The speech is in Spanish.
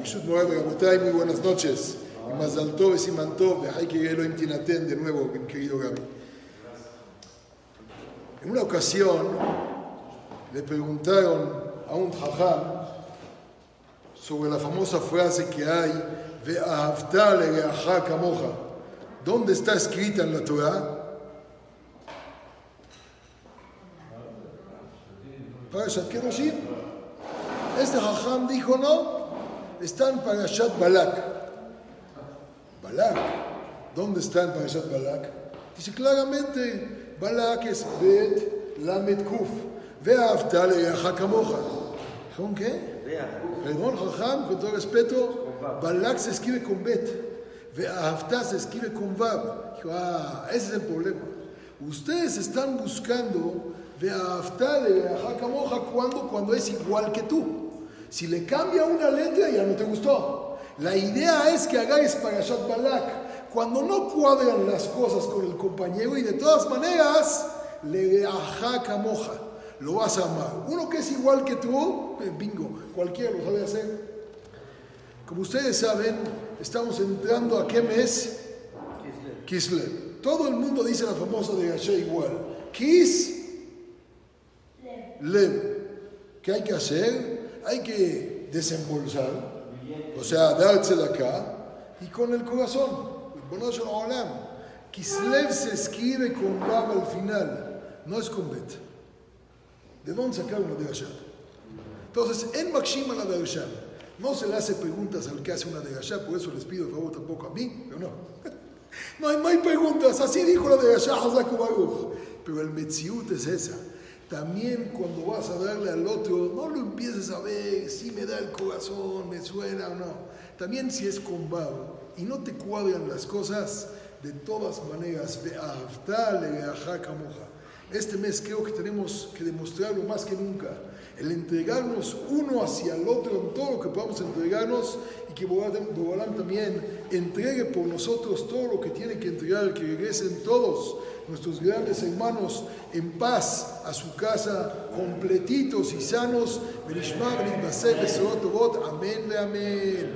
Bishut Morad Rabotay, muy buenas noches. Y Mazal Tov y Simantov, de que Elohim Tinaten, de nuevo, mi querido Gaby. En una ocasión le preguntaron a un jajam sobre la famosa frase que hay, kamoja. ¿Dónde está escrita en la Torah? Parashat Kedoshim. Este jajam dijo no, está en Parashat Balak. Balak, ¿dónde está en Parashat Balak? Dice claramente, Balak es Bet Lamed Kuf. Ve'ahavta le'reacha kamoja. ¿Con qué? Perdón, jajam, con todo respeto, Balak se escribe con Bet. Ve'ahavta se escribe con Vav. Dijo, ah, ese es el problema. Ustedes están buscando cuando cuando es igual que tú. Si le cambia una letra ya no te gustó. La idea es que hagáis Parashat Balak cuando no cuadran las cosas con el compañero y de todas maneras le moja lo vas a amar. Uno que es igual que tú, eh, bingo, cualquiera lo sabe hacer. Como ustedes saben, estamos entrando a qué mes? Kislev. Todo el mundo dice la famosa de Gasha igual. Kis Lev. ¿Qué hay que hacer? Hay que desembolsar, o sea, darse de acá y con el corazón. Kislev se escribe con Bab al final, no es con Bet. ¿De dónde sacaron la de Entonces, en Makshima la de no se le hace preguntas al que hace una de por eso les pido el favor tampoco a mí, pero no. No hay, no hay preguntas, así dijo la de Pero el Metziut es esa. También cuando vas a darle al otro, no lo empieces a ver si me da el corazón, me suena o no. También si es con y no te cuadran las cosas, de todas maneras, ve a moja. Este mes creo que tenemos que demostrarlo más que nunca, el entregarnos uno hacia el otro en todo lo que podamos entregarnos y que Bobalán también entregue por nosotros todo lo que tiene que entregar, que regresen todos nuestros grandes hermanos en paz a su casa, completitos y sanos. Amén, amén.